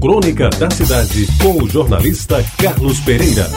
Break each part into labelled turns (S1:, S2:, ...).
S1: Crônica da Cidade, com o jornalista Carlos Pereira.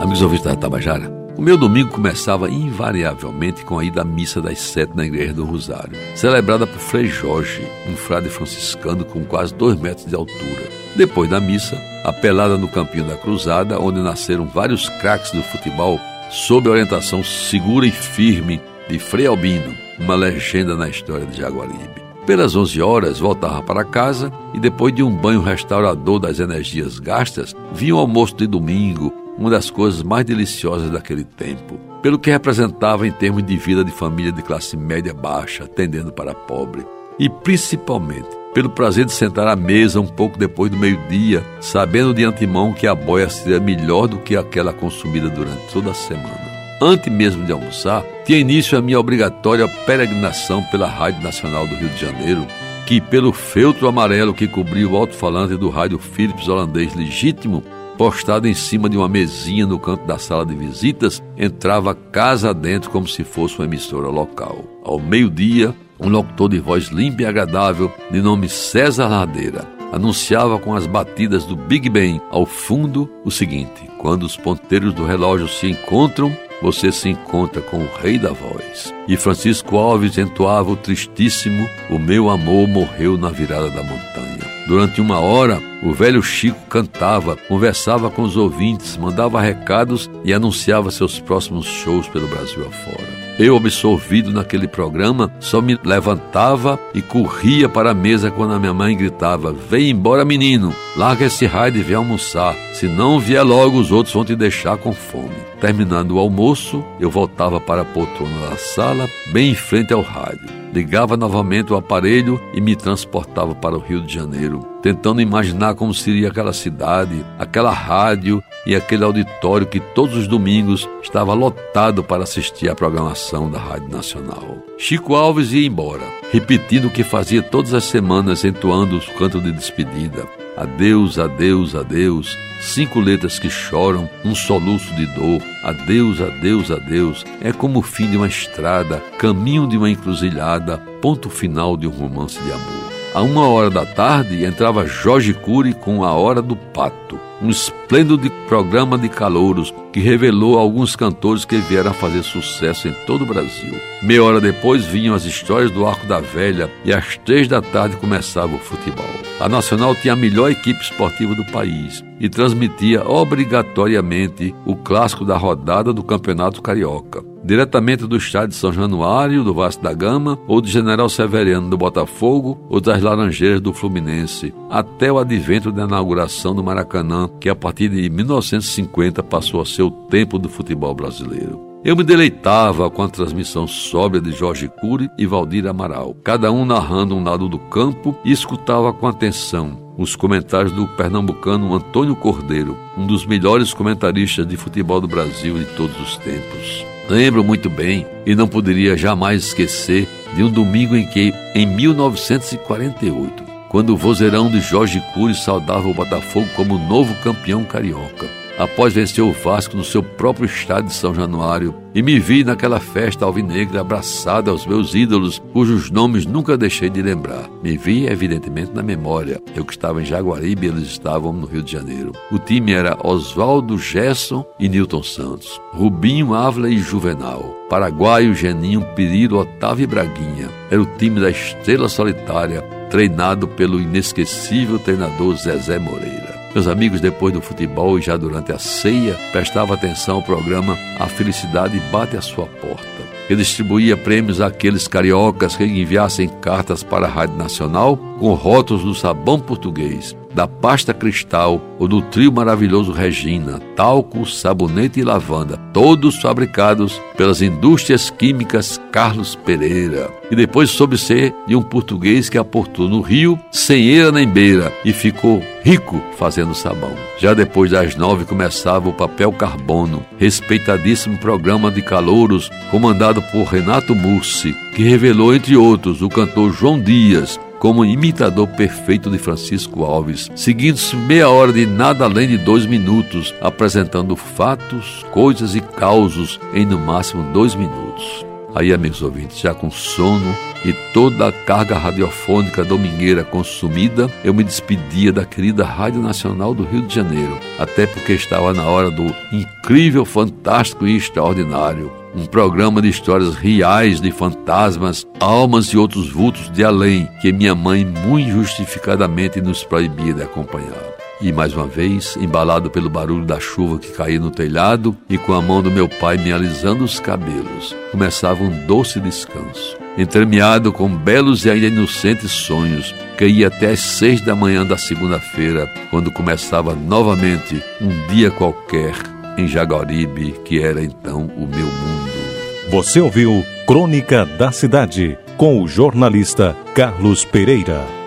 S2: Amigos ouvintes da Tabajara, o meu domingo começava invariavelmente com a ida à missa das sete na Igreja do Rosário, celebrada por Frei Jorge, um frade franciscano com quase dois metros de altura. Depois da missa, a pelada no Campinho da Cruzada, onde nasceram vários craques do futebol, sob orientação segura e firme de Frei Albino, uma legenda na história de Jaguaribe. Pelas 11 horas, voltava para casa e, depois de um banho restaurador das energias gastas, vinha o almoço de domingo, uma das coisas mais deliciosas daquele tempo, pelo que representava em termos de vida de família de classe média baixa, tendendo para pobre, e principalmente pelo prazer de sentar à mesa um pouco depois do meio-dia, sabendo de antemão que a boia seria melhor do que aquela consumida durante toda a semana. Antes mesmo de almoçar, tinha início a minha obrigatória peregrinação pela Rádio Nacional do Rio de Janeiro, que, pelo feltro amarelo que cobria o alto-falante do rádio Philips holandês legítimo, postado em cima de uma mesinha no canto da sala de visitas, entrava casa dentro como se fosse uma emissora local. Ao meio-dia, um locutor de voz limpa e agradável, de nome César Ladeira, anunciava com as batidas do Big Ben ao fundo o seguinte: quando os ponteiros do relógio se encontram, você se encontra com o Rei da Voz. E Francisco Alves entoava o tristíssimo: O meu amor morreu na virada da montanha. Durante uma hora, o velho Chico cantava, conversava com os ouvintes, mandava recados e anunciava seus próximos shows pelo Brasil afora. Eu, absorvido naquele programa, só me levantava e corria para a mesa quando a minha mãe gritava: Vem embora, menino, larga esse raio e vem almoçar. Se não vier logo, os outros vão te deixar com fome. Terminando o almoço, eu voltava para a poltrona da sala, bem em frente ao rádio ligava novamente o aparelho e me transportava para o Rio de Janeiro, tentando imaginar como seria aquela cidade, aquela rádio e aquele auditório que todos os domingos estava lotado para assistir à programação da Rádio Nacional. Chico Alves ia embora, repetindo o que fazia todas as semanas, entoando os cantos de despedida. Adeus, adeus, adeus. Cinco letras que choram, um soluço de dor. Adeus, adeus, adeus. É como o fim de uma estrada, caminho de uma encruzilhada, ponto final de um romance de amor. A uma hora da tarde entrava Jorge Cury com A Hora do Pato um esplêndido programa de calouros que revelou alguns cantores que vieram a fazer sucesso em todo o Brasil. Meia hora depois vinham as histórias do Arco da Velha e às três da tarde começava o futebol. A Nacional tinha a melhor equipe esportiva do país e transmitia obrigatoriamente o clássico da rodada do Campeonato Carioca diretamente do estádio de São Januário, do Vasco da Gama, ou do General Severiano do Botafogo, ou das Laranjeiras do Fluminense, até o advento da inauguração do Maracanã, que a partir de 1950 passou a ser o templo do futebol brasileiro. Eu me deleitava com a transmissão sóbria de Jorge Cury e Valdir Amaral, cada um narrando um lado do campo e escutava com atenção os comentários do pernambucano Antônio Cordeiro, um dos melhores comentaristas de futebol do Brasil de todos os tempos. Lembro muito bem e não poderia jamais esquecer de um domingo em que, em 1948, quando o vozeirão de Jorge Cury saudava o Botafogo como novo campeão carioca, após vencer o Vasco no seu próprio estádio de São Januário, e me vi naquela festa alvinegra abraçada aos meus ídolos, cujos nomes nunca deixei de lembrar. Me vi, evidentemente, na memória. Eu que estava em Jaguaribe e eles estavam no Rio de Janeiro. O time era Oswaldo Gerson e Newton Santos, Rubinho, Ávila e Juvenal, Paraguaio, Geninho, Pirilo, Otávio e Braguinha. Era o time da estrela solitária, treinado pelo inesquecível treinador Zezé Moreira. Meus amigos, depois do futebol e já durante a ceia, prestava atenção ao programa A Felicidade Bate à Sua Porta. Ele distribuía prêmios àqueles cariocas que enviassem cartas para a Rádio Nacional com rótulos do sabão português, da pasta cristal ou do trio maravilhoso Regina, talco, sabonete e lavanda, todos fabricados pelas indústrias químicas Carlos Pereira. E depois soube ser de um português que aportou no Rio sem eira nem beira e ficou rico fazendo sabão. Já depois das nove começava o Papel Carbono, respeitadíssimo programa de calouros comandado por Renato Mussi, que revelou, entre outros, o cantor João Dias, como imitador perfeito de Francisco Alves, seguindo-se meia hora de nada além de dois minutos, apresentando fatos, coisas e causos em no máximo dois minutos. Aí, amigos ouvintes, já com sono e toda a carga radiofônica domingueira consumida, eu me despedia da querida Rádio Nacional do Rio de Janeiro, até porque estava na hora do incrível, fantástico e extraordinário. Um programa de histórias reais de fantasmas, almas e outros vultos de além que minha mãe muito justificadamente nos proibia de acompanhar. E mais uma vez, embalado pelo barulho da chuva que caía no telhado e com a mão do meu pai me alisando os cabelos, começava um doce descanso. Entremeado com belos e ainda inocentes sonhos, ia até às seis da manhã da segunda-feira, quando começava novamente um dia qualquer em Jaguaribe, que era então o meu mundo.
S1: Você ouviu Crônica da Cidade, com o jornalista Carlos Pereira.